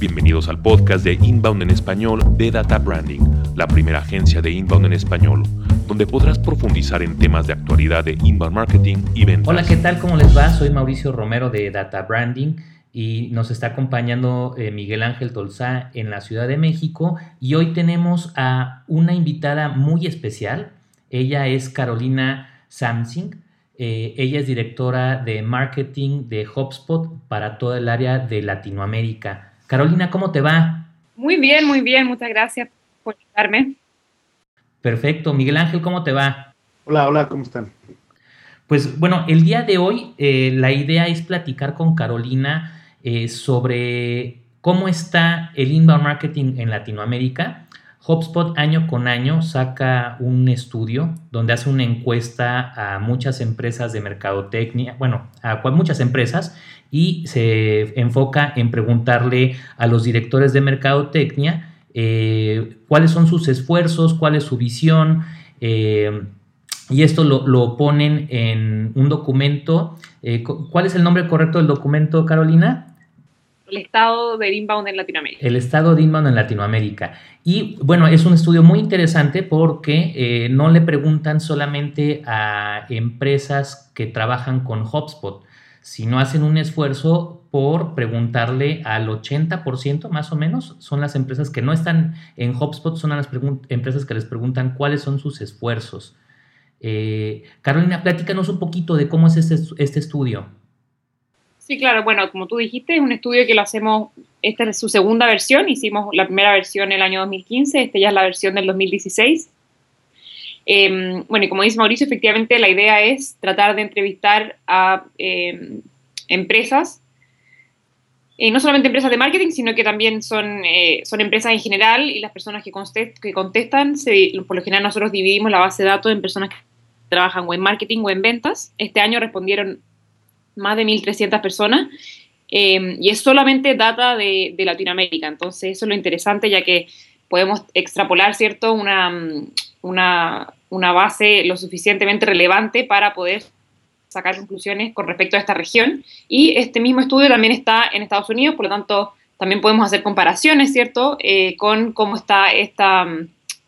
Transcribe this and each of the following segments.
Bienvenidos al podcast de Inbound en español de Data Branding, la primera agencia de Inbound en español, donde podrás profundizar en temas de actualidad de Inbound Marketing y ventas. Hola, ¿qué tal? ¿Cómo les va? Soy Mauricio Romero de Data Branding y nos está acompañando eh, Miguel Ángel Tolzá en la Ciudad de México y hoy tenemos a una invitada muy especial. Ella es Carolina Samsing. Eh, ella es directora de marketing de HubSpot para toda el área de Latinoamérica. Carolina, ¿cómo te va? Muy bien, muy bien. Muchas gracias por invitarme. Perfecto. Miguel Ángel, ¿cómo te va? Hola, hola, ¿cómo están? Pues bueno, el día de hoy eh, la idea es platicar con Carolina eh, sobre cómo está el inbound marketing en Latinoamérica HubSpot año con año saca un estudio donde hace una encuesta a muchas empresas de mercadotecnia, bueno, a muchas empresas y se enfoca en preguntarle a los directores de mercadotecnia eh, cuáles son sus esfuerzos, cuál es su visión. Eh, y esto lo, ponen en un documento. Eh, ¿Cuál es el nombre correcto del documento, Carolina? el estado de inbound en Latinoamérica. El estado de inbound en Latinoamérica. Y bueno, es un estudio muy interesante porque eh, no le preguntan solamente a empresas que trabajan con HubSpot, sino hacen un esfuerzo por preguntarle al 80% más o menos, son las empresas que no están en HubSpot, son las empresas que les preguntan cuáles son sus esfuerzos. Eh, Carolina, platícanos un poquito de cómo es este, este estudio. Sí, claro, bueno, como tú dijiste, es un estudio que lo hacemos, esta es su segunda versión, hicimos la primera versión el año 2015, esta ya es la versión del 2016. Em, bueno, y como dice Mauricio, efectivamente la idea es tratar de entrevistar a em, empresas, eh, no solamente empresas de marketing, sino que también son, eh, son empresas en general y las personas que, contestan, por lo general nosotros dividimos la base de datos en personas que trabajan o en marketing o en ventas. Este año respondieron más de 1.300 personas, em, y es solamente data de, Latinoamérica. Entonces, eso es lo interesante, ya que podemos extrapolar, ¿cierto?, una, una, una base lo suficientemente relevante para poder sacar conclusiones con respecto a esta región. Y este mismo estudio también está en Estados Unidos, por lo tanto, también podemos hacer comparaciones, ¿cierto?, eh, con cómo está esta,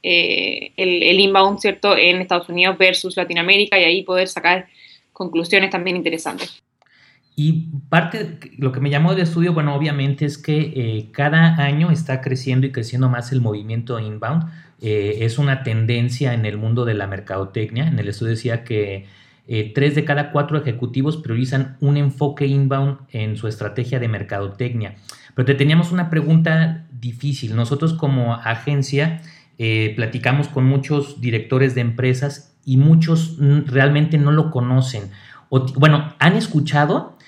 eh, el, el, inbound, ¿cierto?, en Estados Unidos versus Latinoamérica y ahí poder sacar conclusiones también interesantes. Y parte, lo que me llamó del estudio, bueno, obviamente es que eh, cada año está creciendo y creciendo más el movimiento inbound. Eh, es una tendencia en el mundo de la mercadotecnia. En el estudio decía que eh, tres de cada cuatro ejecutivos priorizan un enfoque inbound en su estrategia de mercadotecnia. Pero te teníamos una pregunta difícil. Nosotros como agencia platicamos con muchos directores de empresas y muchos realmente no lo conocen. Bueno, han escuchado,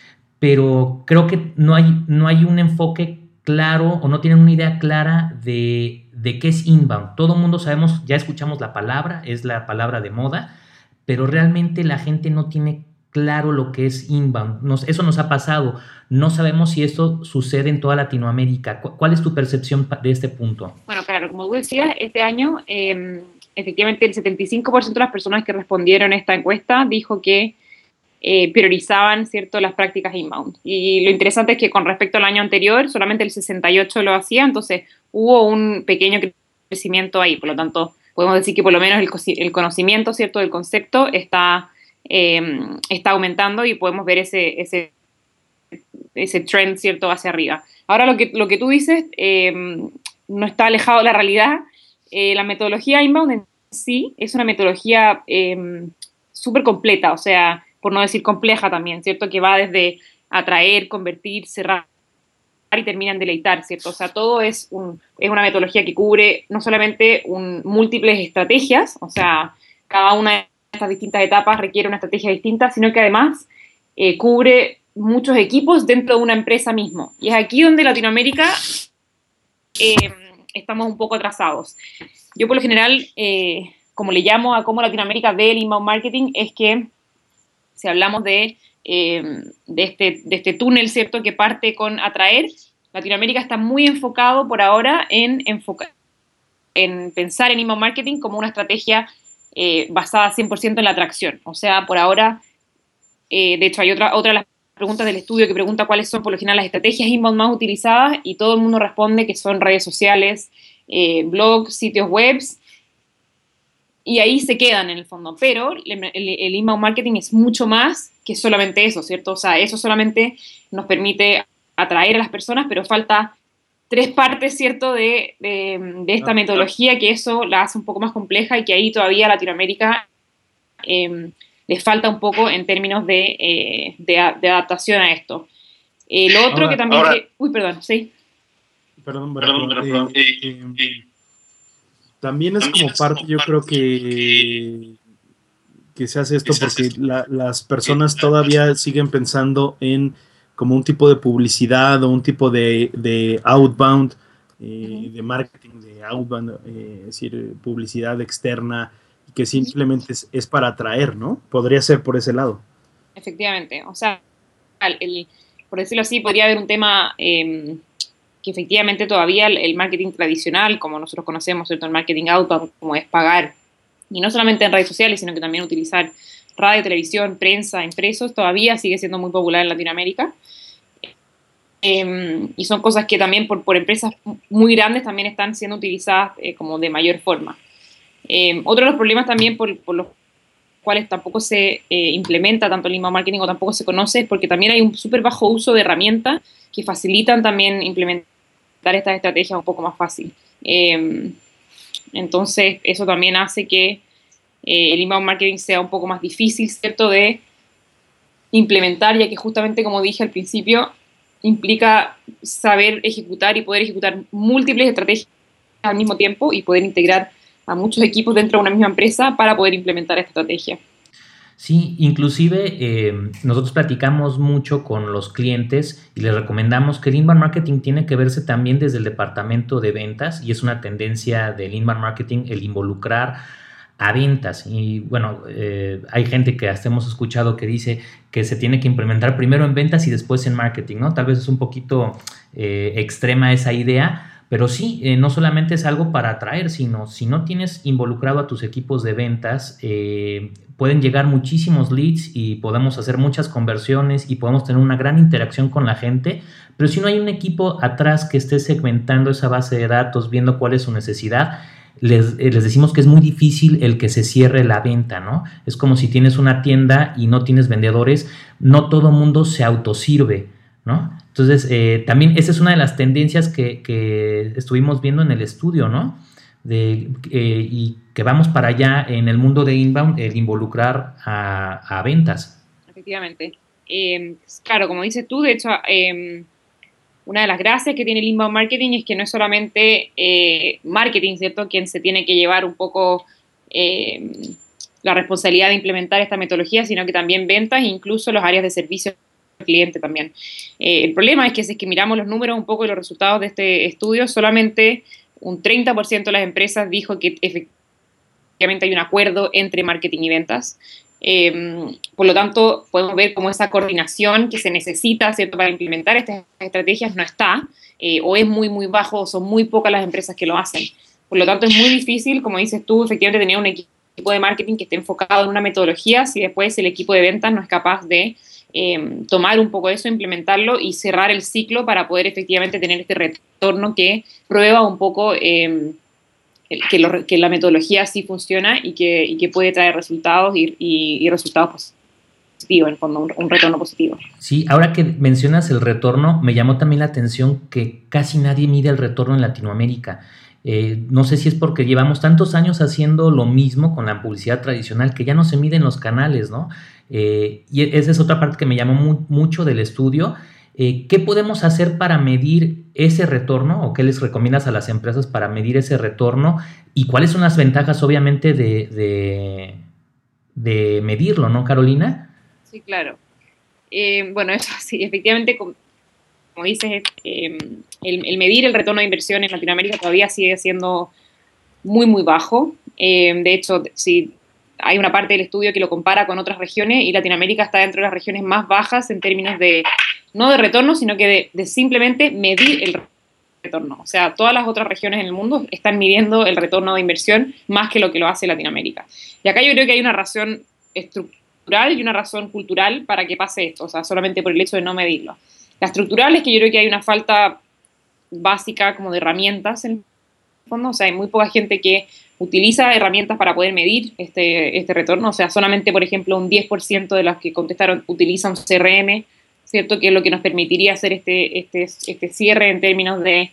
pero creo que no hay, no hay un enfoque claro o no tienen una idea clara de, qué es inbound. Todo el mundo sabemos, ya escuchamos la palabra, es la palabra de moda, pero realmente la gente no tiene claro lo que es inbound. eso nos ha pasado. No sabemos si esto sucede en toda Latinoamérica. ¿Cuál es tu percepción de este punto? Bueno, claro, como tú decías, este año em, efectivamente el 75% de las personas que respondieron a esta encuesta dijo que eh, priorizaban cierto, las prácticas inbound. Y lo interesante es que con respecto al año anterior, solamente el 68 lo hacía, entonces hubo un pequeño crecimiento ahí. Por lo tanto, podemos decir que por lo menos el, conocimiento cierto, del concepto está, em, está aumentando y podemos ver ese, ese, ese trend cierto hacia arriba. Ahora, lo que, lo que tú dices em, no está alejado de la realidad. Eh, la metodología inbound en sí es una metodología em, súper completa, o sea, por no decir compleja también, ¿cierto? Que va desde atraer, convertir, cerrar y termina en deleitar, ¿cierto? O sea, todo es, un, es una metodología que cubre no solamente múltiples estrategias, o sea, cada una de estas distintas etapas requiere una estrategia distinta, sino que además eh, cubre muchos equipos dentro de una empresa mismo. Y es aquí donde Latinoamérica eh, estamos un poco atrasados. Yo por lo general, eh, como le llamo a cómo Latinoamérica ve el inbound marketing, es que si hablamos de, eh, de, este, de este túnel, ¿cierto?, que parte con atraer, Latinoamérica está muy enfocado por ahora en, en pensar en inbound marketing como una estrategia eh, basada 100% en la atracción. O sea, por ahora, eh, de hecho, hay otra, otra de las preguntas del estudio que pregunta cuáles son por lo general las estrategias inbound más utilizadas y todo el mundo responde que son redes sociales, eh, blogs, sitios web y ahí se quedan en el fondo. Pero el, el, inbound marketing es mucho más que solamente eso, ¿cierto? O sea, eso solamente nos permite atraer a las personas, pero falta tres partes, ¿cierto?, de, de, esta ah, metodología, que eso la hace un poco más compleja y que ahí todavía Latinoamérica eh, les falta un poco en términos de, eh, de, adaptación a esto. El otro que también... uy, perdón, sí. Perdón, perdón, perdón. Eh, eh, también es como parte, yo creo que, que se hace esto porque las personas todavía siguen pensando en como un tipo de publicidad o un tipo de, de outbound, de marketing de outbound, es decir, publicidad externa, que simplemente es, para atraer, ¿no? Podría ser por ese lado. Efectivamente, o sea, el, por decirlo así, podría haber un tema em, que efectivamente todavía el, marketing tradicional, como nosotros conocemos. El marketing auto, como es pagar, y no solamente en redes sociales, sino que también utilizar radio, televisión, prensa, impresos, todavía sigue siendo muy popular en Latinoamérica. Em, y son cosas que también por, por, empresas muy grandes también están siendo utilizadas eh, como de mayor forma. Eh, otro de los problemas también por, los cuales tampoco se eh, implementa tanto el inbound marketing o tampoco se conoce es porque también hay un súper bajo uso de herramientas que facilitan también implementar estas estrategias un poco más fácil. Eh, entonces, eso también hace que el inbound marketing sea un poco más difícil, ¿cierto?, de implementar, ya que justamente, como dije al principio, implica saber ejecutar y poder ejecutar múltiples estrategias al mismo tiempo y poder integrar a muchos equipos dentro de una misma empresa para poder implementar esta estrategia. Sí, inclusive eh, nosotros platicamos mucho con los clientes y les recomendamos que el inbound marketing tiene que verse también desde el departamento de ventas y es una tendencia del inbound marketing el involucrar a ventas. Y bueno, eh, hay gente que hasta hemos escuchado que dice que se tiene que implementar primero en ventas y después en marketing, ¿no? Tal vez es un poquito eh, extrema esa idea, pero sí, eh, no solamente es algo para atraer, sino si no tienes involucrado a tus equipos de ventas, eh, pueden llegar muchísimos leads y podemos hacer muchas conversiones y podemos tener una gran interacción con la gente, pero si no hay un equipo atrás que esté segmentando esa base de datos, viendo cuál es su necesidad, les, eh, les, decimos que es muy difícil el que se cierre la venta, ¿no? Es como si tienes una tienda y no tienes vendedores, no todo mundo se autosirve, ¿no? Entonces, eh, también esa es una de las tendencias que, estuvimos viendo en el estudio, ¿no? De, eh, y que vamos para allá en el mundo de inbound, el involucrar a, ventas. Efectivamente. Em, claro, como dices tú, de hecho, em, una de las gracias que tiene el inbound marketing es que no es solamente eh, marketing, ¿cierto?, quien se tiene que llevar un poco em, la responsabilidad de implementar esta metodología, sino que también ventas e incluso los áreas de servicio cliente también. Eh, el problema es que si es que miramos los números un poco y los resultados de este estudio, solamente un 30% de las empresas dijo que efectivamente hay un acuerdo entre marketing y ventas. Em, por lo tanto, podemos ver cómo esa coordinación que se necesita ¿cierto? para implementar estas estrategias no está, eh, o es muy, muy bajo, o son muy pocas las empresas que lo hacen. Por lo tanto, es muy difícil, como dices tú, efectivamente tener un equipo de marketing que esté enfocado en una metodología si después el equipo de ventas no es capaz de Em, tomar un poco eso, implementarlo y cerrar el ciclo para poder efectivamente tener este retorno que prueba un poco em, que, la metodología sí funciona y que, puede traer resultados y, resultados positivos, en fondo, un, retorno positivo. Sí, ahora que mencionas el retorno, me llamó también la atención que casi nadie mide el retorno en Latinoamérica. Eh, no sé si es porque llevamos tantos años haciendo lo mismo con la publicidad tradicional que ya no se miden los canales, ¿no? Eh, y esa es otra parte que me llamó mucho del estudio. Eh, ¿Qué podemos hacer para medir ese retorno o qué les recomiendas a las empresas para medir ese retorno y cuáles son las ventajas obviamente de, de, medirlo, ¿no, Carolina? Sí, claro. Eh, bueno, eso sí, efectivamente, como, dices, el, el, medir el retorno de inversión en Latinoamérica todavía sigue siendo muy, muy bajo. de hecho, si hay una parte del estudio que lo compara con otras regiones y Latinoamérica está dentro de las regiones más bajas en términos de, no de retorno, sino que de, simplemente medir el retorno. O sea, todas las otras regiones en el mundo están midiendo el retorno de inversión más que lo que lo hace Latinoamérica. Y acá yo creo que hay una razón estructural y una razón cultural para que pase esto, o sea, solamente por el hecho de no medirlo. La estructural es que yo creo que hay una falta básica como de herramientas en el fondo, o sea, hay muy poca gente que utiliza herramientas para poder medir este, este retorno, o sea, solamente, por ejemplo, un 10% de los que contestaron utilizan CRM, ¿cierto? Que es lo que nos permitiría hacer este, este, este cierre en términos de,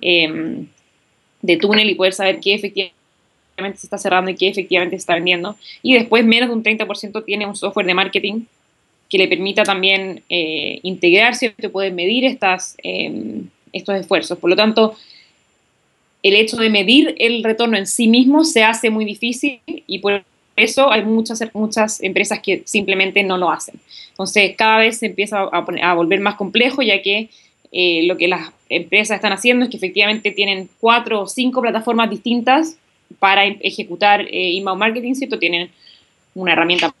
em, de túnel y poder saber qué efectivamente se está cerrando y qué efectivamente se está vendiendo. Y después menos de un 30% tiene un software de marketing que le permita también eh, integrar, ¿cierto? Poder medir estas, em, estos esfuerzos. Por lo tanto, el hecho de medir el retorno en sí mismo se hace muy difícil y por eso hay muchas, muchas empresas que simplemente no lo hacen. Entonces, cada vez se empieza a, volver más complejo, ya que eh, lo que las empresas están haciendo es que efectivamente tienen cuatro o cinco plataformas distintas para em, ejecutar eh, marketing, ¿cierto? Tienen una herramienta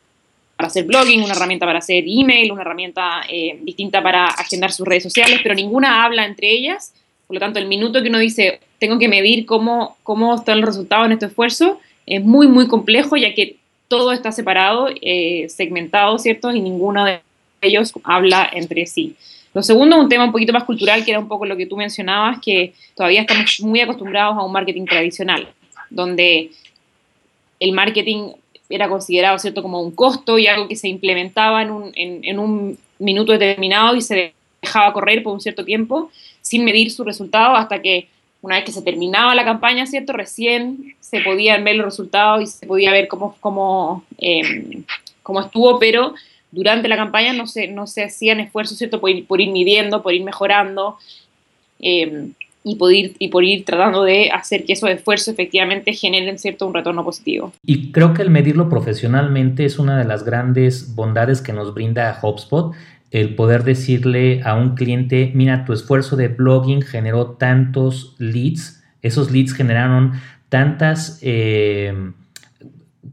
para hacer blogging, una herramienta para hacer email, una herramienta eh, distinta para agendar sus redes sociales, pero ninguna habla entre ellas. Por lo tanto, el minuto que uno dice, tengo que medir cómo, cómo está el resultado en este esfuerzo, es muy, muy complejo, ya que todo está separado, eh, segmentado, ¿cierto? Y ninguno de ellos habla entre sí. Lo segundo, un tema un poquito más cultural, que era un poco lo que tú mencionabas, que todavía estamos muy acostumbrados a un marketing tradicional, donde el marketing era considerado, ¿cierto?, como un costo y algo que se implementaba en un, en un minuto determinado y se dejaba correr por un cierto tiempo sin medir su resultado hasta que una vez que se terminaba la campaña, ¿cierto? Recién se podían ver los resultados y se podía ver cómo, cómo, em, cómo estuvo, pero durante la campaña no se, no se hacían esfuerzos, ¿cierto? Por ir, por ir midiendo, por ir mejorando em, y, por ir, y por ir tratando de hacer que esos esfuerzos efectivamente generen, ¿cierto? Un retorno positivo. Y creo que el medirlo profesionalmente es una de las grandes bondades que nos brinda HubSpot el poder decirle a un cliente, mira, tu esfuerzo de blogging generó tantos leads, esos leads generaron tantas eh,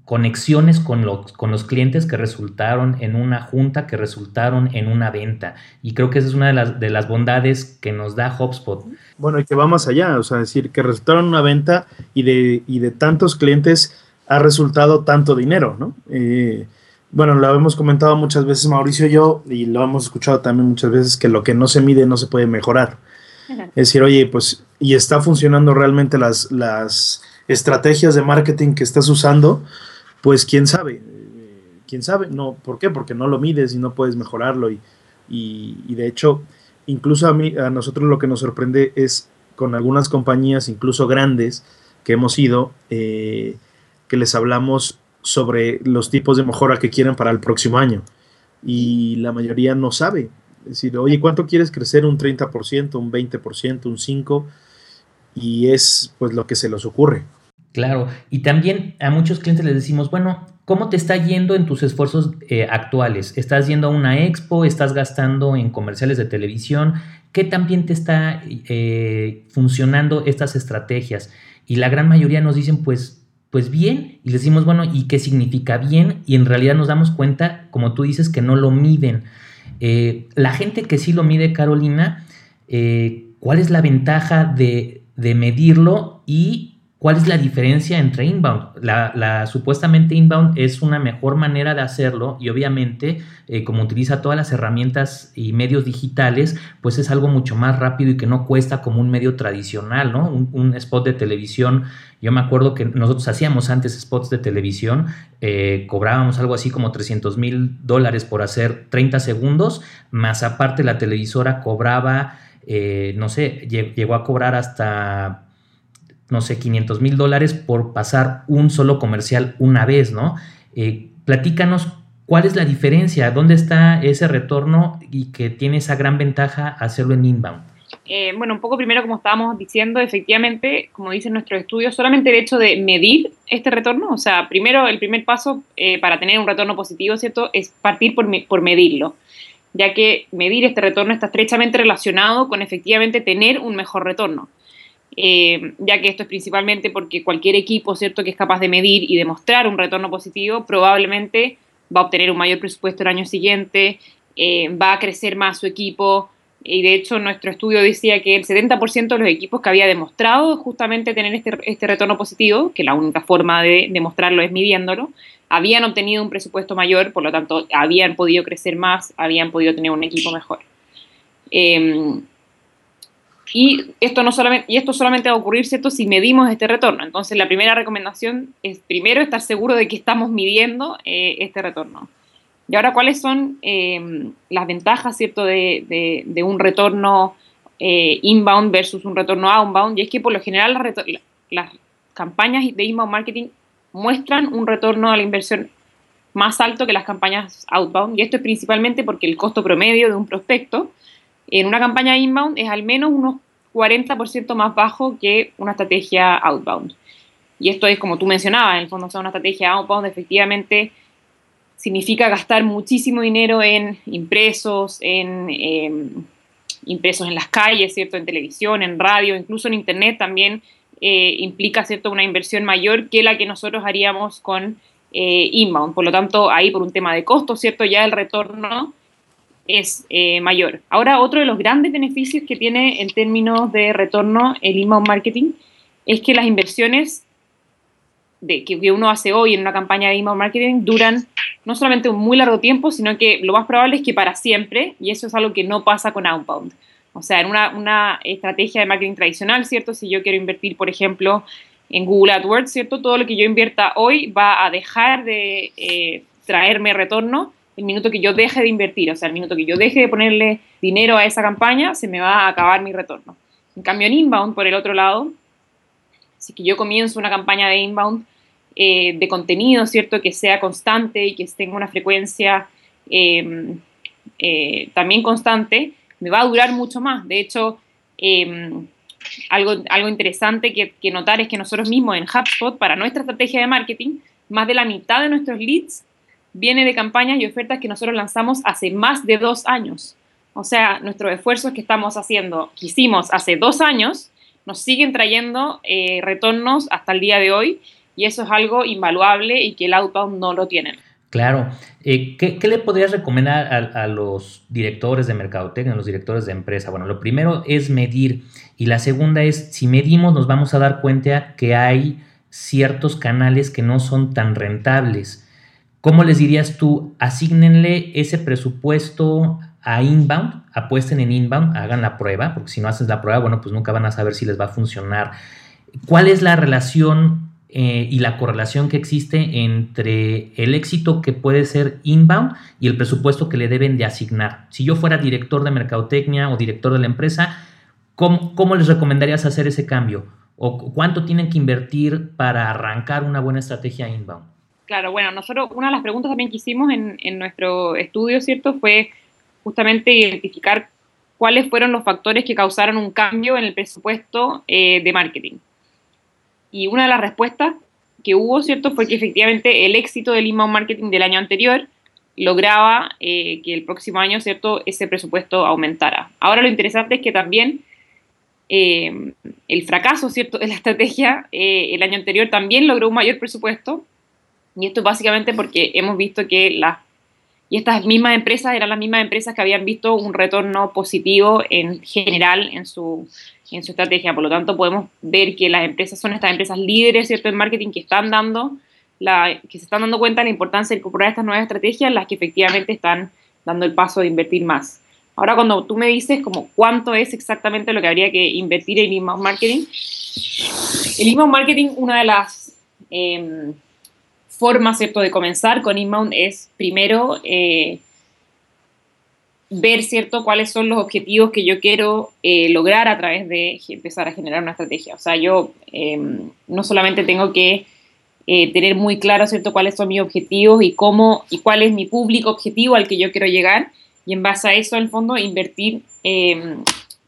conexiones con los, con los clientes que resultaron en una junta, que resultaron en una venta. Y creo que esa es una de las, de las bondades que nos da HubSpot. Bueno, y que va más allá, o sea, decir que resultaron en una venta y de, y de tantos clientes ha resultado tanto dinero, ¿no? Eh, bueno, lo hemos comentado muchas veces Mauricio y yo, y lo hemos escuchado también muchas veces, que lo que no se mide no se puede mejorar. Es decir, oye, pues, y está funcionando realmente las, las estrategias de marketing que estás usando, pues quién sabe, quién sabe, no, ¿por qué? Porque no lo mides y no puedes mejorarlo. Y, y, de hecho, incluso a, mí, a nosotros lo que nos sorprende es con algunas compañías, incluso grandes, que hemos ido, eh, que les hablamos sobre los tipos de mejora que quieren para el próximo año. Y la mayoría no sabe. Es decir, oye, ¿cuánto quieres crecer? Un 30%, un 20%, un 5%. Y es pues lo que se les ocurre. Claro, y también a muchos clientes les decimos, bueno, ¿cómo te está yendo en tus esfuerzos eh, actuales? ¿Estás yendo a una expo? ¿Estás gastando en comerciales de televisión? ¿Qué también te está eh, funcionando estas estrategias? Y la gran mayoría nos dicen, pues pues bien, y le decimos, bueno, ¿y qué significa bien? Y en realidad nos damos cuenta, como tú dices, que no lo miden. Eh, la gente que sí lo mide, Carolina, eh, ¿cuál es la ventaja de, de medirlo y ¿Cuál es la diferencia entre inbound? La, supuestamente inbound es una mejor manera de hacerlo y obviamente eh, como utiliza todas las herramientas y medios digitales, pues es algo mucho más rápido y que no cuesta como un medio tradicional, ¿no? Un, spot de televisión, yo me acuerdo que nosotros hacíamos antes spots de televisión, eh, cobrábamos algo así como 300 mil dólares por hacer 30 segundos, más aparte la televisora cobraba, eh, no sé, llegó a cobrar hasta no sé, 500 mil dólares por pasar un solo comercial una vez, ¿no? Eh, platícanos cuál es la diferencia, dónde está ese retorno y que tiene esa gran ventaja hacerlo en inbound. Eh, bueno, un poco primero, como estábamos diciendo, efectivamente, como dicen nuestros estudios, solamente el hecho de medir este retorno, o sea, primero, el primer paso eh, para tener un retorno positivo, ¿cierto?, es partir por, por medirlo, ya que medir este retorno está estrechamente relacionado con efectivamente tener un mejor retorno. Eh, ya que esto es principalmente porque cualquier equipo, ¿cierto?, que es capaz de medir y demostrar un retorno positivo, probablemente va a obtener un mayor presupuesto el año siguiente, eh, va a crecer más su equipo, y de hecho nuestro estudio decía que el 70% de los equipos que había demostrado justamente tener este, este retorno positivo, que la única forma de demostrarlo es midiéndolo, habían obtenido un presupuesto mayor, por lo tanto habían podido crecer más, habían podido tener un equipo mejor. Em, y esto, no solamente, y esto solamente va a ocurrir, ¿cierto?, si medimos este retorno. Entonces, la primera recomendación es primero estar seguro de que estamos midiendo eh, este retorno. Y ahora, ¿cuáles son em, las ventajas, ¿cierto?, de, de, un retorno eh, inbound versus un retorno outbound. Y es que por lo general las, las campañas de inbound marketing muestran un retorno a la inversión más alto que las campañas outbound. Y esto es principalmente porque el costo promedio de un prospecto en una campaña inbound es al menos unos 40% más bajo que una estrategia outbound. Y esto es como tú mencionabas, en el fondo, sea, una estrategia outbound efectivamente significa gastar muchísimo dinero en impresos, en em, impresos en las calles, ¿cierto? En televisión, en radio, incluso en internet también eh, implica, ¿cierto? Una inversión mayor que la que nosotros haríamos con eh, inbound. Por lo tanto, ahí por un tema de costo, ¿cierto? Ya el retorno es eh, mayor. Ahora, otro de los grandes beneficios que tiene en términos de retorno el inbound marketing es que las inversiones de, que, uno hace hoy en una campaña de inbound marketing duran no solamente un muy largo tiempo, sino que lo más probable es que para siempre, y eso es algo que no pasa con outbound. O sea, en una, una estrategia de marketing tradicional, ¿cierto? Si yo quiero invertir, por ejemplo, en Google AdWords, ¿cierto? Todo lo que yo invierta hoy va a dejar de eh, traerme retorno el minuto que yo deje de invertir, o sea, el minuto que yo deje de ponerle dinero a esa campaña, se me va a acabar mi retorno. En cambio, en inbound, por el otro lado, si que yo comienzo una campaña de inbound eh, de contenido, ¿cierto? Que sea constante y que tenga una frecuencia em, eh, también constante, me va a durar mucho más. De hecho, em, algo, algo interesante que, que notar es que nosotros mismos en HubSpot, para nuestra estrategia de marketing, más de la mitad de nuestros leads viene de campañas y ofertas que nosotros lanzamos hace más de dos años. O sea, nuestros esfuerzos que estamos haciendo, que hicimos hace dos años, nos siguen trayendo eh, retornos hasta el día de hoy y eso es algo invaluable y que el outbound no lo tiene. Claro. Eh, ¿qué, le podrías recomendar a, a, los directores de mercadotecnia, a los directores de empresa? Bueno, lo primero es medir y la segunda es, si medimos nos vamos a dar cuenta que hay ciertos canales que no son tan rentables. ¿Cómo les dirías tú? Asignenle ese presupuesto a inbound, apuesten en inbound, hagan la prueba, porque si no haces la prueba, bueno, pues nunca van a saber si les va a funcionar. ¿Cuál es la relación eh, y la correlación que existe entre el éxito que puede ser inbound y el presupuesto que le deben de asignar? Si yo fuera director de mercadotecnia o director de la empresa, ¿cómo, cómo les recomendarías hacer ese cambio? ¿O cuánto tienen que invertir para arrancar una buena estrategia inbound? Claro, bueno, nosotros, una de las preguntas también que hicimos en, en nuestro estudio, ¿cierto?, fue justamente identificar cuáles fueron los factores que causaron un cambio en el presupuesto eh, de marketing. Y una de las respuestas que hubo, ¿cierto?, fue que efectivamente el éxito del inbound marketing del año anterior lograba eh, que el próximo año, ¿cierto?, ese presupuesto aumentara. Ahora lo interesante es que también eh, el fracaso, ¿cierto?, de la estrategia el año anterior también logró un mayor presupuesto y esto es básicamente porque hemos visto que las y estas mismas empresas eran las mismas empresas que habían visto un retorno positivo en general en su, en su estrategia. Por lo tanto, podemos ver que las empresas son estas empresas líderes ¿cierto? en marketing que están dando la, que se están dando cuenta de la importancia de incorporar estas nuevas estrategias, las que efectivamente están dando el paso de invertir más. Ahora, cuando tú me dices como cuánto es exactamente lo que habría que invertir en inbound marketing, el inbound marketing, una de las eh, forma, ¿cierto?, de comenzar con inbound es primero eh, ver, ¿cierto?, cuáles son los objetivos que yo quiero eh, lograr a través de empezar a generar una estrategia. O sea, yo em, no solamente tengo que eh, tener muy claro, ¿cierto?, cuáles son mis objetivos y cómo y cuál es mi público objetivo al que yo quiero llegar y en base a eso, en el fondo, invertir em,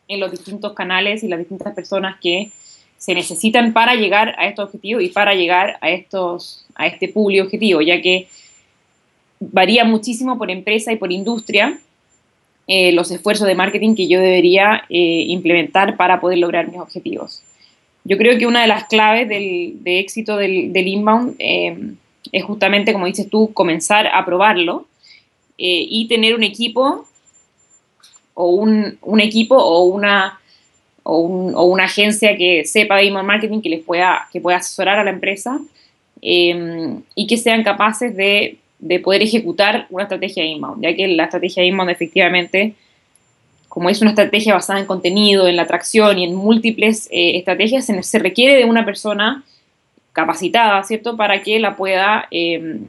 en los distintos canales y las distintas personas que se necesitan para llegar a estos objetivos y para llegar a, estos, a este público objetivo, ya que varía muchísimo por empresa y por industria eh, los esfuerzos de marketing que yo debería eh, implementar para poder lograr mis objetivos. Yo creo que una de las claves del, de éxito del, inbound eh, es justamente, como dices tú, comenzar a probarlo y tener un equipo o un equipo o una, o, un, o, una agencia que sepa de email marketing que les pueda, que pueda asesorar a la empresa em, y que sean capaces de, de, poder ejecutar una estrategia inbound, ya que la estrategia inbound efectivamente, como es una estrategia basada en contenido, en la atracción y en múltiples eh, estrategias, se, se, requiere de una persona capacitada, ¿cierto?, para que la pueda em,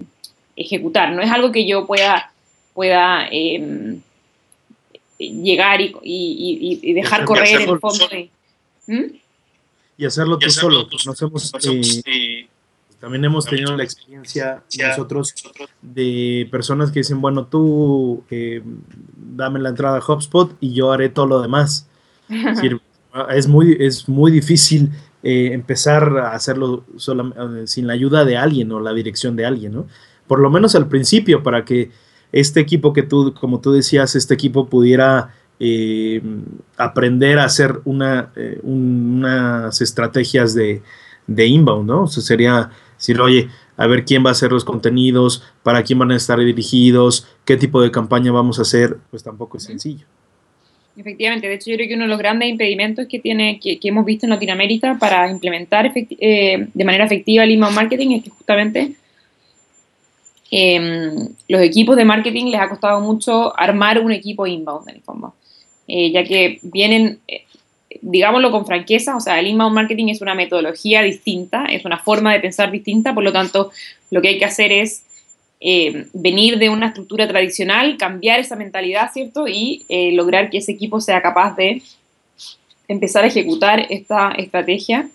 ejecutar. No es algo que yo pueda, pueda em, llegar y, y, y dejar correr el fondo de... ¿Mm? Y hacerlo tú solo. Nos hemos, eh, también hemos tenido la experiencia nosotros de personas que dicen, bueno, tú eh, dame la entrada a HubSpot y yo haré todo lo demás. es, muy, es muy difícil eh, empezar a hacerlo sin la ayuda de alguien o la dirección de alguien, ¿no? Por lo menos al principio, para que este equipo que tú, como tú decías, este equipo pudiera eh, aprender a hacer una, eh, unas estrategias de, de, inbound, ¿no? O sea, sería decir, oye, a ver quién va a hacer los contenidos, para quién van a estar dirigidos, qué tipo de campaña vamos a hacer, pues tampoco es sencillo. Efectivamente, de hecho yo creo que uno de los grandes impedimentos que, tiene, que, hemos visto en Latinoamérica para implementar eh, de manera efectiva el inbound marketing es que justamente Em, los equipos de marketing les ha costado mucho armar un equipo inbound en el fondo, eh, ya que vienen, eh, digámoslo con franqueza, o sea, el inbound marketing es una metodología distinta, es una forma de pensar distinta, por lo tanto, lo que hay que hacer es em, venir de una estructura tradicional, cambiar esa mentalidad, ¿cierto? Y eh, lograr que ese equipo sea capaz de empezar a ejecutar esta estrategia,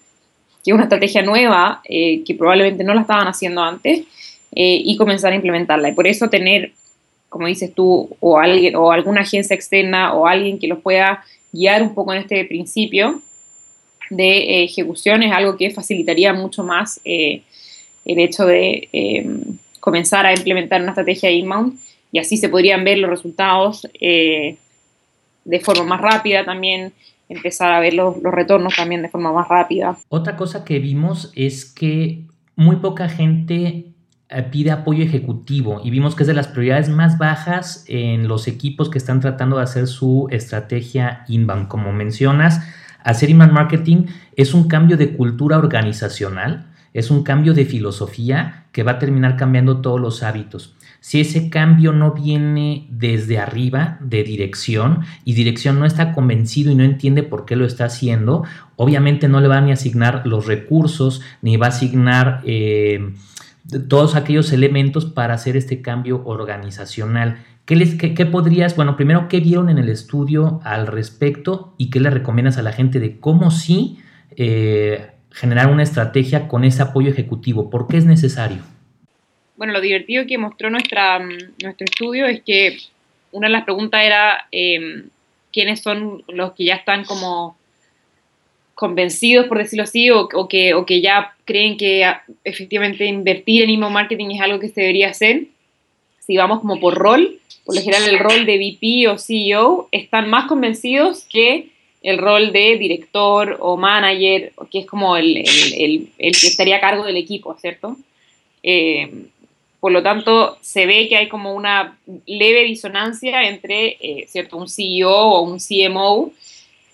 que es una estrategia nueva, que probablemente no la estaban haciendo antes, eh, y comenzar a implementarla. Y por eso tener, como dices tú, o, alguien, o alguna agencia externa o alguien que los pueda guiar un poco en este principio de eh, ejecución es algo que facilitaría mucho más eh, el hecho de comenzar a implementar una estrategia inbound y así se podrían ver los resultados de forma más rápida también empezar a ver los, los, retornos también de forma más rápida. Otra cosa que vimos es que muy poca gente pide apoyo ejecutivo y vimos que es de las prioridades más bajas en los equipos que están tratando de hacer su estrategia inbound. Como mencionas, hacer inbound marketing es un cambio de cultura organizacional, es un cambio de filosofía que va a terminar cambiando todos los hábitos. Si ese cambio no viene desde arriba, de dirección, y dirección no está convencido y no entiende por qué lo está haciendo, obviamente no le va a ni asignar los recursos, ni va a asignar... Eh, todos aquellos elementos para hacer este cambio organizacional. ¿Qué, les, qué, podrías, bueno, primero, qué vieron en el estudio al respecto y qué le recomiendas a la gente de cómo sí eh, generar una estrategia con ese apoyo ejecutivo? ¿Por qué es necesario? Bueno, lo divertido que mostró nuestra, nuestro estudio es que una de las preguntas era eh, quiénes son los que ya están como convencidos, por decirlo así, o, que, o que ya creen que ah, efectivamente invertir en email marketing es algo que se debería hacer. Si vamos como por rol, por lo general el rol de VP o CEO, están más convencidos que el rol de director o manager, que es como el, el, el, que estaría a cargo del equipo, ¿cierto? Eh, por lo tanto, se ve que hay como una leve disonancia entre, eh, ¿cierto? Un CEO o un CMO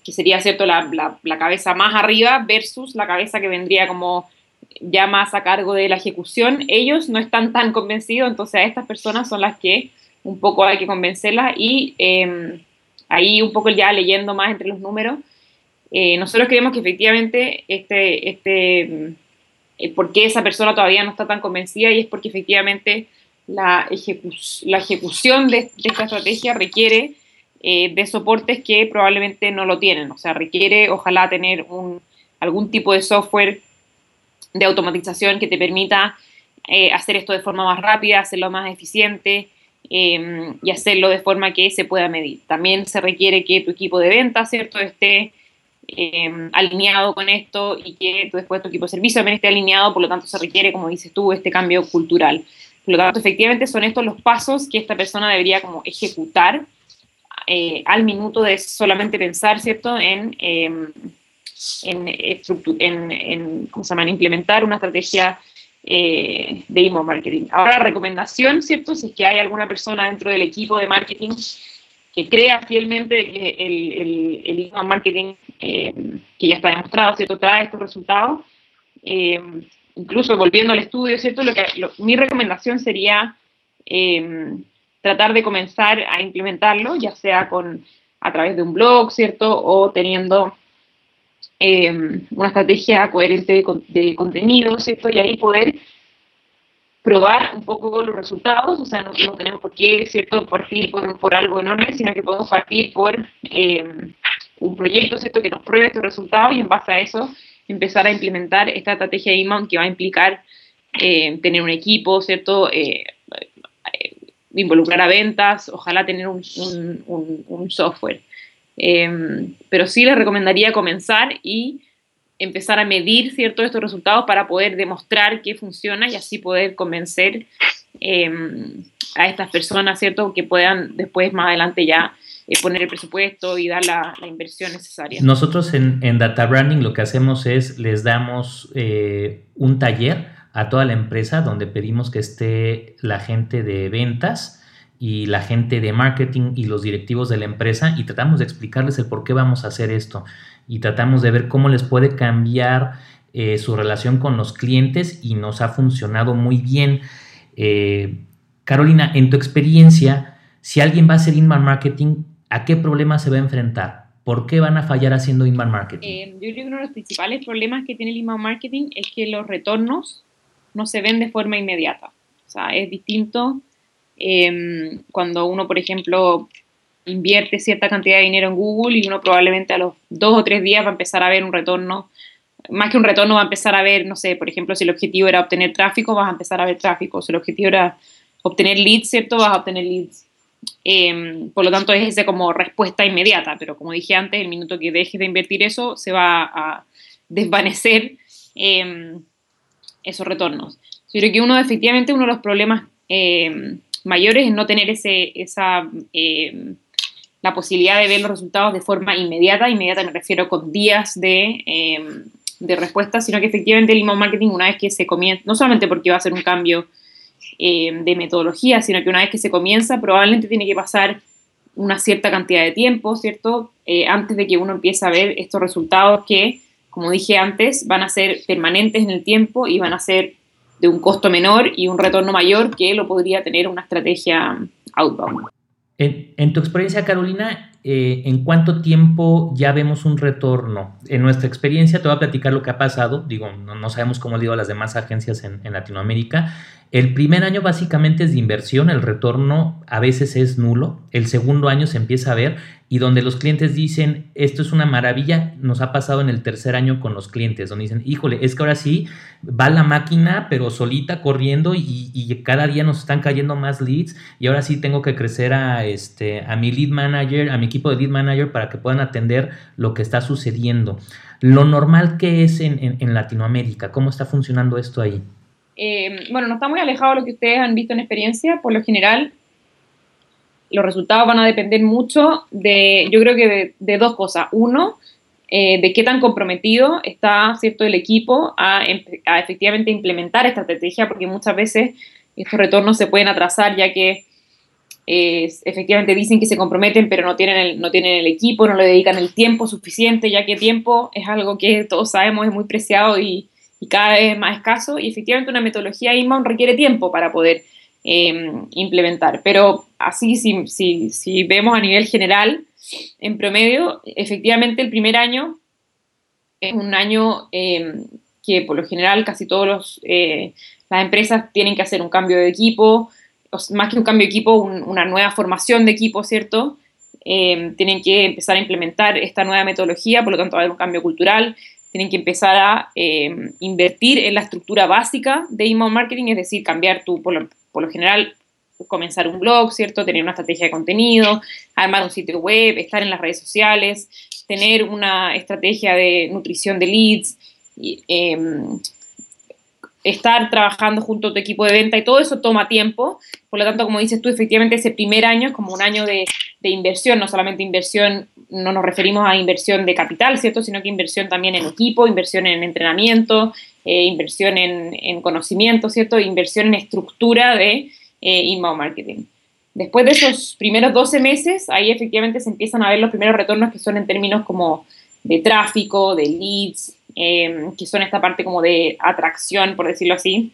que sería cierto la, la, cabeza más arriba versus la cabeza que vendría como ya más a cargo de la ejecución, ellos no están tan convencidos, entonces a estas personas son las que un poco hay que convencerlas y em, ahí un poco ya leyendo más entre los números, eh, nosotros creemos que efectivamente este, este, eh, por qué esa persona todavía no está tan convencida y es porque efectivamente la, ejecución de esta estrategia requiere eh, de soportes que probablemente no lo tienen. O sea, requiere ojalá tener algún tipo de software de automatización que te permita eh, hacer esto de forma más rápida, hacerlo más eficiente em, y hacerlo de forma que se pueda medir. También se requiere que tu equipo de venta, ¿cierto?, esté em, alineado con esto y que después tu equipo de servicio también esté alineado, por lo tanto se requiere, como dices tú, este cambio cultural. Por lo tanto, efectivamente son estos los pasos que esta persona debería como ejecutar eh, al minuto de solamente pensar, ¿cierto?, en, em, en, ¿cómo se llama? implementar una estrategia eh, de email marketing. Ahora, la recomendación, ¿cierto?, si es que hay alguna persona dentro del equipo de marketing que crea fielmente que el, el, el marketing, eh, que ya está demostrado, ¿cierto?, trae estos resultados. Eh, incluso volviendo al estudio, ¿cierto?, lo que, mi recomendación sería tratar de comenzar a implementarlo, ya sea con, a través de un blog, ¿cierto?, o teniendo una estrategia coherente de, de contenido, ¿cierto?, y ahí poder probar un poco los resultados, o sea, no, tenemos por qué, ¿cierto?, partir por, algo enorme, sino que podemos partir por eh, un proyecto, ¿cierto?, que nos pruebe estos resultados y en base a eso empezar a implementar esta estrategia de inbound que va a implicar eh, tener un equipo, ¿cierto?, eh, involucrar a ventas, ojalá tener un, un, software. pero sí les recomendaría comenzar y empezar a medir ciertos estos resultados para poder demostrar que funciona y así poder convencer em, a estas personas, ¿cierto? Que puedan después, más adelante ya eh, poner el presupuesto y dar la, inversión necesaria. Nosotros en, Data Branding lo que hacemos es les damos eh, un taller a toda la empresa donde pedimos que esté la gente de ventas, y la gente de marketing y los directivos de la empresa y tratamos de explicarles el por qué vamos a hacer esto y tratamos de ver cómo les puede cambiar eh, su relación con los clientes y nos ha funcionado muy bien. Eh, Carolina, en tu experiencia, si alguien va a hacer inbound marketing, ¿a qué problema se va a enfrentar? ¿Por qué van a fallar haciendo inbound marketing? Eh, yo creo que uno de los principales problemas que tiene el inbound marketing es que los retornos no se ven de forma inmediata. O sea, es distinto cuando uno, por ejemplo, invierte cierta cantidad de dinero en Google y uno probablemente a los dos o tres días va a empezar a ver un retorno. Más que un retorno, va a empezar a ver, no sé, por ejemplo, si el objetivo era obtener tráfico, vas a empezar a ver tráfico. Si el objetivo era obtener leads, ¿cierto? Vas a obtener leads. Em, por lo tanto, es ese como respuesta inmediata, pero como dije antes, el minuto que dejes de invertir eso, se va a desvanecer em, esos retornos. Yo creo que uno, efectivamente, uno de los problemas em, mayores es no tener ese, esa la posibilidad de ver los resultados de forma inmediata. Inmediata me refiero con días de, em, de respuesta, sino que efectivamente el email marketing, una vez que se comienza, no solamente porque va a ser un cambio em, de metodología, sino que una vez que se comienza, probablemente tiene que pasar una cierta cantidad de tiempo, ¿cierto? Eh, antes de que uno empiece a ver estos resultados que, como dije antes, van a ser permanentes en el tiempo y van a ser de un costo menor y un retorno mayor que lo podría tener una estrategia outbound. En, tu experiencia, Carolina, eh, ¿en cuánto tiempo ya vemos un retorno? En nuestra experiencia, te voy a platicar lo que ha pasado. Digo, no, sabemos cómo digo a las demás agencias en, en Latinoamérica. El primer año básicamente es de inversión, el retorno a veces es nulo, el segundo año se empieza a ver y donde los clientes dicen, esto es una maravilla, nos ha pasado en el tercer año con los clientes, donde dicen, híjole, es que ahora sí va la máquina, pero solita corriendo y, cada día nos están cayendo más leads y ahora sí tengo que crecer a, este, a mi lead manager, a mi equipo de lead manager para que puedan atender lo que está sucediendo. Lo normal que es en, en Latinoamérica, ¿cómo está funcionando esto ahí? Eh, bueno, no está muy alejado de lo que ustedes han visto en experiencia. Por lo general, los resultados van a depender mucho de, yo creo que de, dos cosas. Uno, eh, de qué tan comprometido está cierto el equipo a, efectivamente implementar esta estrategia, porque muchas veces estos retornos se pueden atrasar ya que eh, efectivamente dicen que se comprometen, pero no tienen, el, no tienen el equipo, no le dedican el tiempo suficiente, ya que tiempo es algo que todos sabemos es muy preciado y, y cada vez más escaso y efectivamente una metodología inbound requiere tiempo para poder em, implementar. Pero así, si, si, si, vemos a nivel general, en promedio, efectivamente el primer año es un año em, que por lo general casi todas eh, las empresas tienen que hacer un cambio de equipo, más que un cambio de equipo, una nueva formación de equipo, ¿cierto? Em, tienen que empezar a implementar esta nueva metodología, por lo tanto va a haber un cambio cultural, tienen que empezar a eh, invertir en la estructura básica de email marketing, es decir, cambiar tu, por lo, general, comenzar un blog, ¿cierto? Tener una estrategia de contenido, armar un sitio web, estar en las redes sociales, tener una estrategia de nutrición de leads, em, estar trabajando junto a tu equipo de venta y todo eso toma tiempo. Por lo tanto, como dices tú, efectivamente ese primer año es como un año de, inversión, no solamente inversión, no nos referimos a inversión de capital, ¿cierto? Sino que inversión también en equipo, inversión en entrenamiento, eh, inversión en, conocimiento, ¿cierto? Inversión en estructura de eh, inbound marketing. Después de esos primeros 12 meses, ahí efectivamente se empiezan a ver los primeros retornos que son en términos como de tráfico, de leads, em, que son esta parte como de atracción, por decirlo así,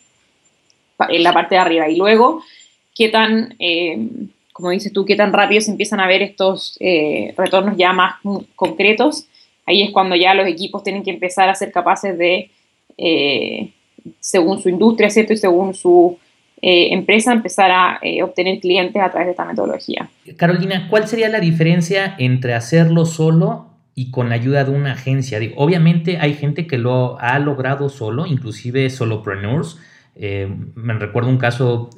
en la parte de arriba. Y luego, qué tan, em, como dices tú, qué tan rápido se empiezan a ver estos eh, retornos ya más concretos. Ahí es cuando ya los equipos tienen que empezar a ser capaces de, eh, según su industria, ¿cierto? Y según su eh, empresa empezar a obtener clientes a través de esta metodología. Carolina, ¿cuál sería la diferencia entre hacerlo solo y con la ayuda de una agencia? obviamente hay gente que lo ha logrado solo, inclusive solopreneurs. Eh, me recuerdo un caso,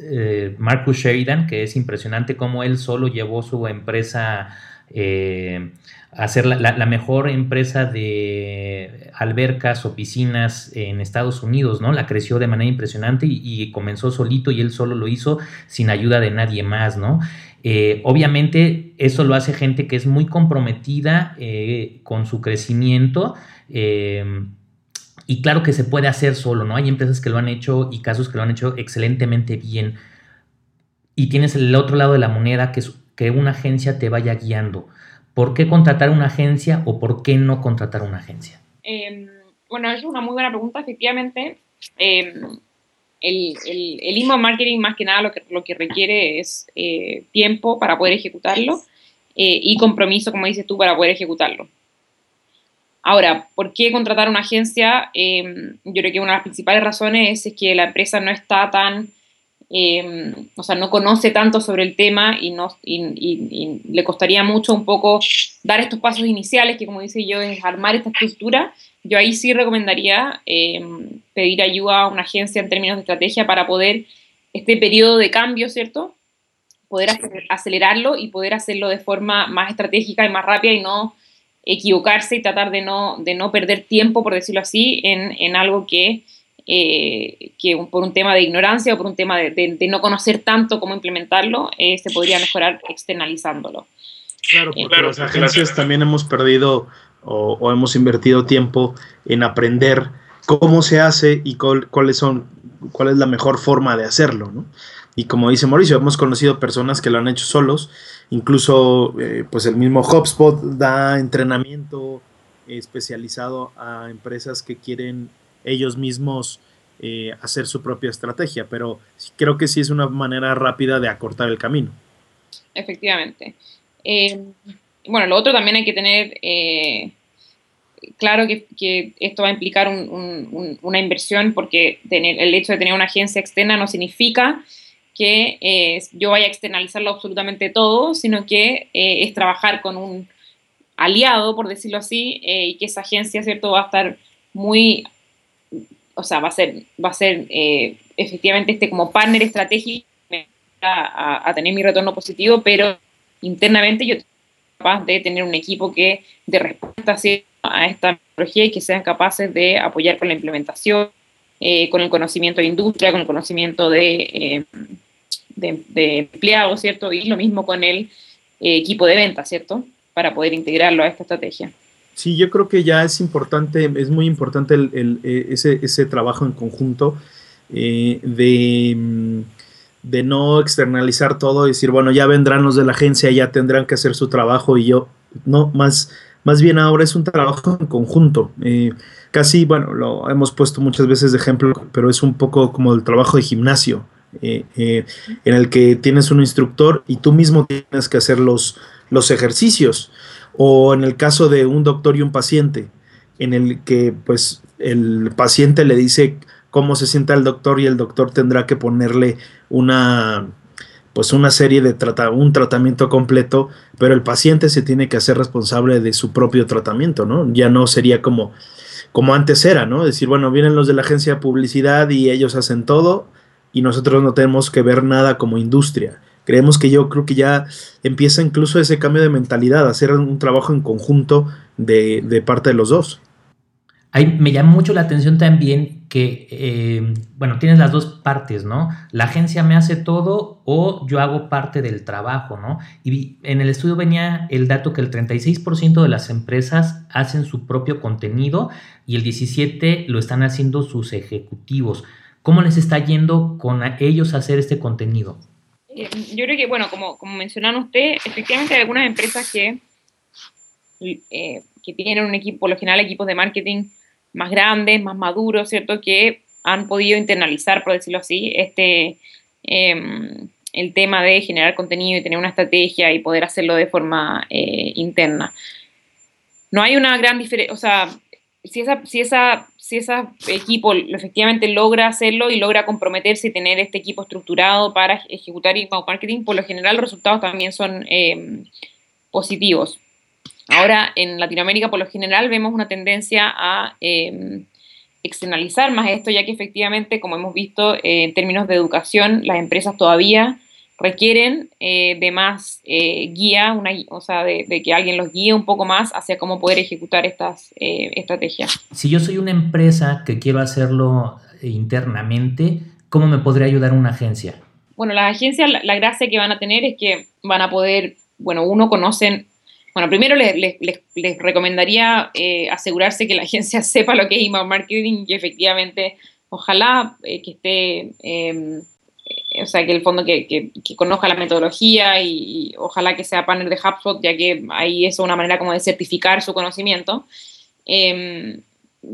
Marcus Sheridan, que es impresionante cómo él solo llevó su empresa a ser la, mejor empresa de albercas o piscinas en Estados Unidos, ¿no? La creció de manera impresionante y, comenzó solito y él solo lo hizo sin ayuda de nadie más, ¿no? Eh, obviamente eso lo hace gente que es muy comprometida eh, con su crecimiento. Eh, y claro que se puede hacer solo, ¿no? Hay empresas que lo han hecho y casos que lo han hecho excelentemente bien. Y tienes el otro lado de la moneda, que es que una agencia te vaya guiando. ¿Por qué contratar una agencia o por qué no contratar una agencia? Em, bueno, es una muy buena pregunta. Efectivamente, el, el, inbound marketing más que nada lo que, lo que requiere es eh, tiempo para poder ejecutarlo eh, y compromiso, como dices tú, para poder ejecutarlo. Ahora, ¿por qué contratar una agencia? Em, yo creo que una de las principales razones es que la empresa no está tan Em, o sea, no conoce tanto sobre el tema y, no, y, le costaría mucho un poco dar estos pasos iniciales, que como dice yo, es armar esta estructura. Yo ahí sí recomendaría em, pedir ayuda a una agencia en términos de estrategia para poder, este periodo de cambio, ¿cierto? Poder acelerarlo y poder hacerlo de forma más estratégica y más rápida y no equivocarse y tratar de no, de no perder tiempo, por decirlo así, en, en algo que eh, que por un tema de ignorancia o por un tema de, no conocer tanto cómo implementarlo, eh, se podría mejorar externalizándolo. Claro, porque eh, las agencias también hemos perdido o, hemos invertido tiempo en aprender cómo se hace y cuáles son, cuál es la mejor forma de hacerlo, ¿no? Y como dice Mauricio, hemos conocido personas que lo han hecho solos, incluso pues el mismo HubSpot da entrenamiento especializado a empresas que quieren ellos mismos eh, hacer su propia estrategia, pero creo que sí es una manera rápida de acortar el camino. Efectivamente. Eh, bueno, lo otro también hay que tener eh, claro que, esto va a implicar una inversión porque el hecho de tener una agencia externa no significa que yo vaya a externalizarlo absolutamente todo, sino que es trabajar con un aliado, por decirlo así, y que esa agencia, ¿cierto?, va a estar muy o sea, va a ser, va a ser eh, efectivamente este como partner estratégico a, a, tener mi retorno positivo, pero internamente yo capaz de tener un equipo que de respuesta a esta tecnología y que sean capaces de apoyar con la implementación, eh, con el conocimiento de industria, con el conocimiento de, eh, de, empleados, ¿cierto? Y lo mismo con el equipo de venta, ¿cierto? Para poder integrarlo a esta estrategia. Sí, yo creo que ya es importante, es muy importante el, eh, ese, ese, trabajo en conjunto eh, de, mm, de, no externalizar todo y decir, bueno, ya vendrán los de la agencia, ya tendrán que hacer su trabajo y yo, no, más, más bien ahora es un trabajo en conjunto. Eh, casi, bueno, lo hemos puesto muchas veces de ejemplo, pero es un poco como el trabajo de gimnasio, en el que tienes un instructor y tú mismo tienes que hacer los, los ejercicios o en el caso de un doctor y un paciente, en el que pues el paciente le dice cómo se sienta el doctor y el doctor tendrá que ponerle una pues una serie de trata un tratamiento completo, pero el paciente se tiene que hacer responsable de su propio tratamiento, ¿no? Ya no sería como como antes era, ¿no? Decir, bueno, vienen los de la agencia de publicidad y ellos hacen todo y nosotros no tenemos que ver nada como industria creemos que yo creo que ya empieza incluso ese cambio de mentalidad, hacer un trabajo en conjunto de, parte de los dos. Ahí me llama mucho la atención también que, eh, bueno, tienes las dos partes, ¿no? La agencia me hace todo o yo hago parte del trabajo, ¿no? Y en el estudio venía el dato que el 36% de las empresas hacen su propio contenido y el 17% lo están haciendo sus ejecutivos. ¿Cómo les está yendo con ellos hacer este contenido? Yo creo que, bueno, como, como mencionaron ustedes, efectivamente hay algunas empresas que, eh, que tienen un equipo, por lo general equipos de marketing más grandes, más maduros, ¿cierto? Que han podido internalizar, por decirlo así, este, em, el tema de generar contenido y tener una estrategia y poder hacerlo de forma eh, interna. No hay una gran diferencia, o sea, si esa, si esa, si ese equipo efectivamente logra hacerlo y logra comprometerse y tener este equipo estructurado para ejecutar inbound marketing, por lo general los resultados también son em, positivos. Ahora, en Latinoamérica, por lo general, vemos una tendencia a em, externalizar más esto, ya que efectivamente, como hemos visto, eh, en términos de educación, las empresas todavía requieren eh, de más eh, guía, una, o sea, de, que alguien los guíe un poco más hacia cómo poder ejecutar estas estrategias. Si yo soy una empresa que quiero hacerlo internamente, ¿cómo me podría ayudar una agencia? Bueno, las agencias, la, la gracia que van a tener es que van a poder, bueno, uno conocen bueno, primero les, recomendaría eh, asegurarse que la agencia sepa lo que es email marketing y efectivamente, ojalá eh, que esté, em, eh, o sea, que el fondo que, conozca la metodología y, ojalá que sea partner de HubSpot, ya que ahí es una manera como de certificar su conocimiento. Em,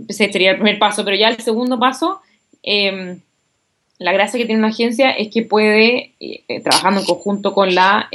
ese sería el primer paso, pero ya el segundo paso, em, la gracia que tiene una agencia es que puede, trabajando en conjunto con la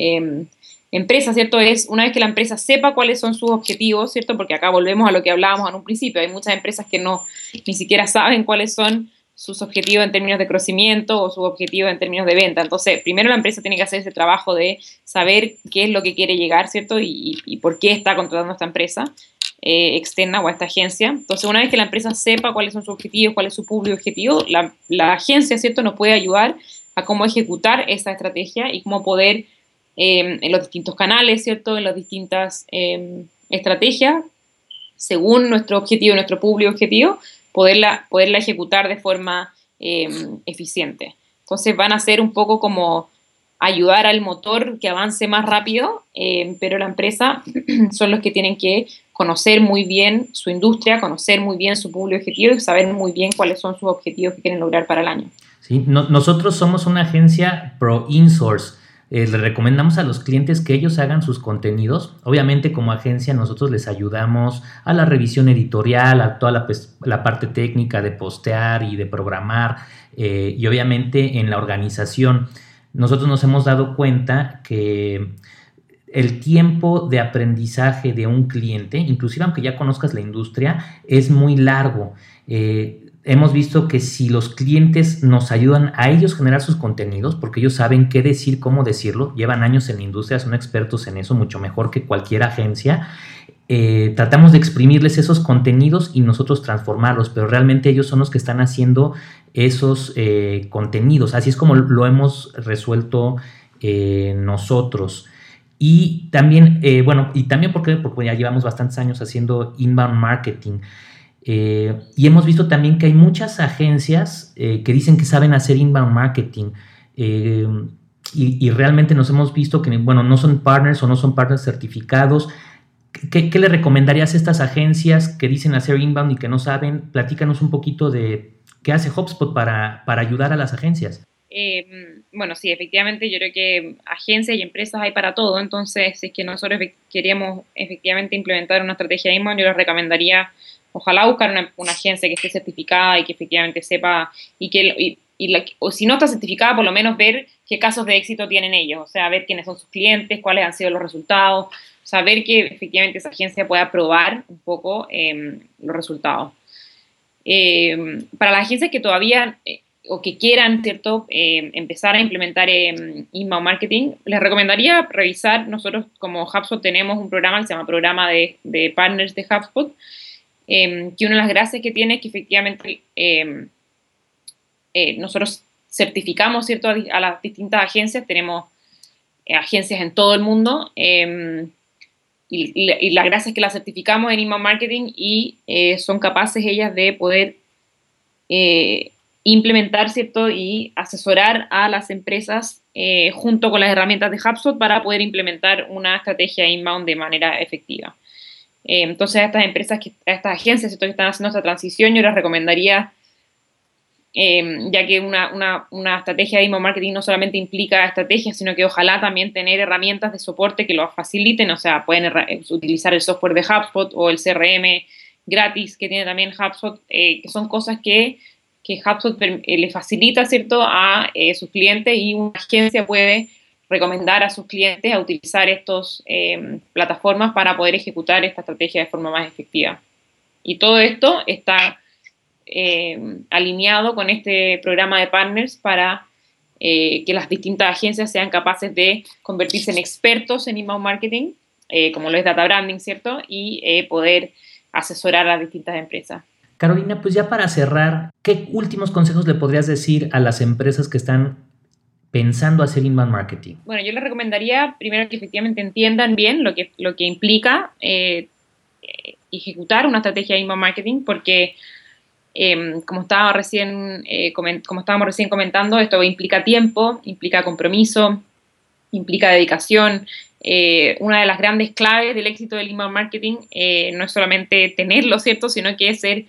empresa, ¿cierto? Es una vez que la empresa sepa cuáles son sus objetivos, ¿cierto? Porque acá volvemos a lo que hablábamos en un principio. Hay muchas empresas que no ni siquiera saben cuáles son sus objetivos en términos de crecimiento o sus objetivos en términos de venta. Entonces, primero la empresa tiene que hacer ese trabajo de saber qué es lo que quiere llegar, ¿cierto? Y, por qué está contratando a esta empresa eh, externa o a esta agencia. Entonces, una vez que la empresa sepa cuáles son sus objetivos, cuál es su público objetivo, la, agencia, ¿cierto? Nos puede ayudar a cómo ejecutar esa estrategia y cómo poder Em, en los distintos canales, ¿cierto? En las distintas em, estrategias, según nuestro objetivo, nuestro público objetivo, poderla, poderla ejecutar de forma em, eficiente. Entonces van a ser un poco como ayudar al motor que avance más rápido, pero la empresa son los que tienen que conocer muy bien su industria, conocer muy bien su público objetivo y saber muy bien cuáles son sus objetivos que quieren lograr para el año. Sí, nosotros somos una agencia pro insource eh, le recomendamos a los clientes que ellos hagan sus contenidos. Obviamente como agencia nosotros les ayudamos a la revisión editorial, a toda la, pues, parte técnica de postear y de programar eh, y obviamente en la organización. Nosotros nos hemos dado cuenta que el tiempo de aprendizaje de un cliente, inclusive aunque ya conozcas la industria, es muy largo. Eh, hemos visto que si los clientes nos ayudan a ellos generar sus contenidos, porque ellos saben qué decir, cómo decirlo, llevan años en la industria, son expertos en eso, mucho mejor que cualquier agencia, eh, tratamos de exprimirles esos contenidos y nosotros transformarlos, pero realmente ellos son los que están haciendo esos eh, contenidos. Así es como lo hemos resuelto eh, nosotros. Y también, bueno, y también porque, porque ya llevamos bastantes años haciendo inbound marketing. Eh, y hemos visto también que hay muchas agencias eh, que dicen que saben hacer inbound marketing. Eh, y, realmente nos hemos visto que, bueno, no son partners o no son partners certificados. ¿Qué, le recomendarías a estas agencias que dicen hacer inbound y que no saben? Platícanos un poquito de qué hace HubSpot para, para ayudar a las agencias. bueno, sí, efectivamente, yo creo que agencias y empresas hay para todo. Entonces, si es que nosotros queríamos efectivamente implementar una estrategia inbound, yo les recomendaría Ojalá buscar una, agencia que esté certificada y que efectivamente sepa y que o si no está certificada, por lo menos ver qué casos de éxito tienen ellos, o sea, ver quiénes son sus clientes, cuáles han sido los resultados, saber que efectivamente esa agencia pueda probar un poco em, los resultados. Em, para las agencias que todavía eh, o que quieran, ¿cierto?, em, empezar a implementar inbound marketing, les recomendaría revisar, nosotros como HubSpot tenemos un programa que se llama Programa de, de Partners de HubSpot, Em, que una de las gracias que tiene es que efectivamente em, eh, nosotros certificamos ¿cierto? A, las distintas agencias, tenemos eh, agencias en todo el mundo em, y, la gracia es que las certificamos en email marketing y eh, son capaces ellas de poder implementar ¿cierto? y asesorar a las empresas junto con las herramientas de HubSpot para poder implementar una estrategia inbound de manera efectiva. Eh, entonces, a estas empresas, a estas agencias que están haciendo esta transición, yo les recomendaría Em, ya que una, una, una, estrategia de email marketing no solamente implica estrategias, sino que ojalá también tener herramientas de soporte que lo faciliten, o sea, pueden utilizar el software de HubSpot o el CRM gratis que tiene también HubSpot, eh, que son cosas que, que HubSpot eh, le facilita, ¿cierto?, a eh, sus clientes y una agencia puede recomendar a sus clientes a utilizar estas em, plataformas para poder ejecutar esta estrategia de forma más efectiva. Y todo esto está eh, alineado con este programa de partners para eh, que las distintas agencias sean capaces de convertirse en expertos en inbound marketing, eh, como lo es data branding, ¿cierto? Y poder asesorar a las distintas empresas. Carolina, pues ya para cerrar, ¿qué últimos consejos le podrías decir a las empresas que están pensando hacer inbound marketing? Bueno, yo les recomendaría primero que efectivamente entiendan bien lo que, lo que implica ejecutar una estrategia de inbound marketing, porque Em, como, estaba recién, eh, como estábamos recién comentando, esto implica tiempo, implica compromiso, implica dedicación. Eh, una de las grandes claves del éxito del email marketing eh, no es solamente tenerlo, ¿cierto?, sino que es ser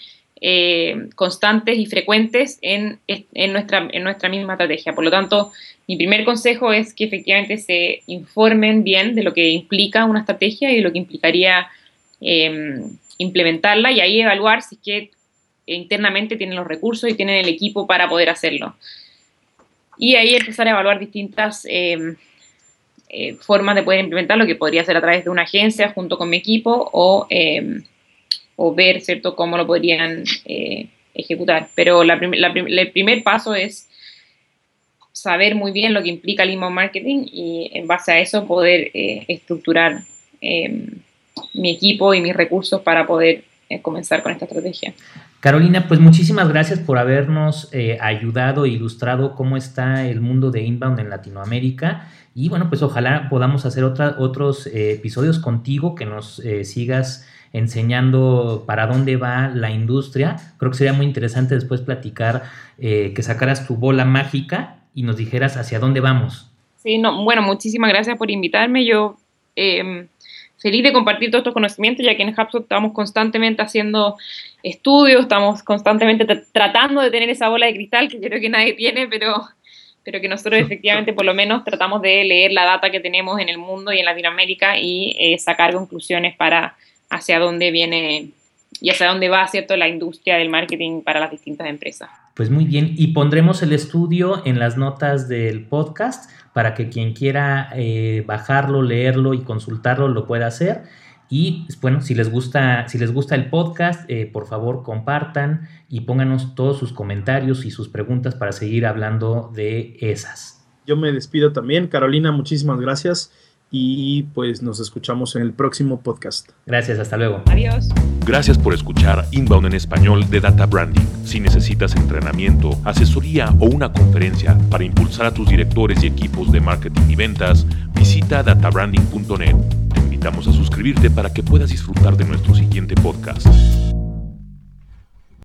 constantes y frecuentes en, en, nuestra, en nuestra misma estrategia. Por lo tanto, mi primer consejo es que efectivamente se informen bien de lo que implica una estrategia y de lo que implicaría em, implementarla y ahí evaluar si es que internamente tienen los recursos y tienen el equipo para poder hacerlo. Y ahí empezar a evaluar distintas eh, eh, formas de poder implementarlo, que podría ser a través de una agencia junto con mi equipo o, eh, o ver, ¿cierto?, cómo lo podrían ejecutar. Pero el primer paso es saber muy bien lo que implica el email marketing y en base a eso poder estructurar mi equipo y mis recursos para poder comenzar con esta estrategia. Carolina, pues muchísimas gracias por habernos eh, ayudado e ilustrado cómo está el mundo de inbound en Latinoamérica. Y bueno, pues ojalá podamos hacer otros eh, episodios contigo, que nos eh, sigas enseñando para dónde va la industria. Creo que sería muy interesante después platicar, que sacaras tu bola mágica y nos dijeras hacia dónde vamos. Sí, no, bueno, muchísimas gracias por invitarme. Yo em, feliz de compartir todos estos conocimientos, ya que en HubSpot estamos constantemente haciendo estudios, estamos constantemente tratando de tener esa bola de cristal que yo creo que nadie tiene, pero, pero que nosotros efectivamente por lo menos tratamos de leer la data que tenemos en el mundo y en Latinoamérica y eh, sacar conclusiones para hacia dónde viene y hacia dónde va, ¿cierto?, la industria del marketing para las distintas empresas. Pues muy bien, y pondremos el estudio en las notas del podcast para que quien quiera eh, bajarlo, leerlo y consultarlo lo pueda hacer. Y bueno, si les gusta, si les gusta el podcast, eh, por favor compartan y pónganos todos sus comentarios y sus preguntas para seguir hablando de esas. Yo me despido también. Carolina, muchísimas gracias y pues nos escuchamos en el próximo podcast. Gracias, hasta luego. Adiós. Gracias por escuchar Inbound en español de Data Branding. Si necesitas entrenamiento, asesoría o una conferencia para impulsar a tus directores y equipos de marketing y ventas, visita databranding.net. Te invitamos a suscribirte para que puedas disfrutar de nuestro siguiente podcast.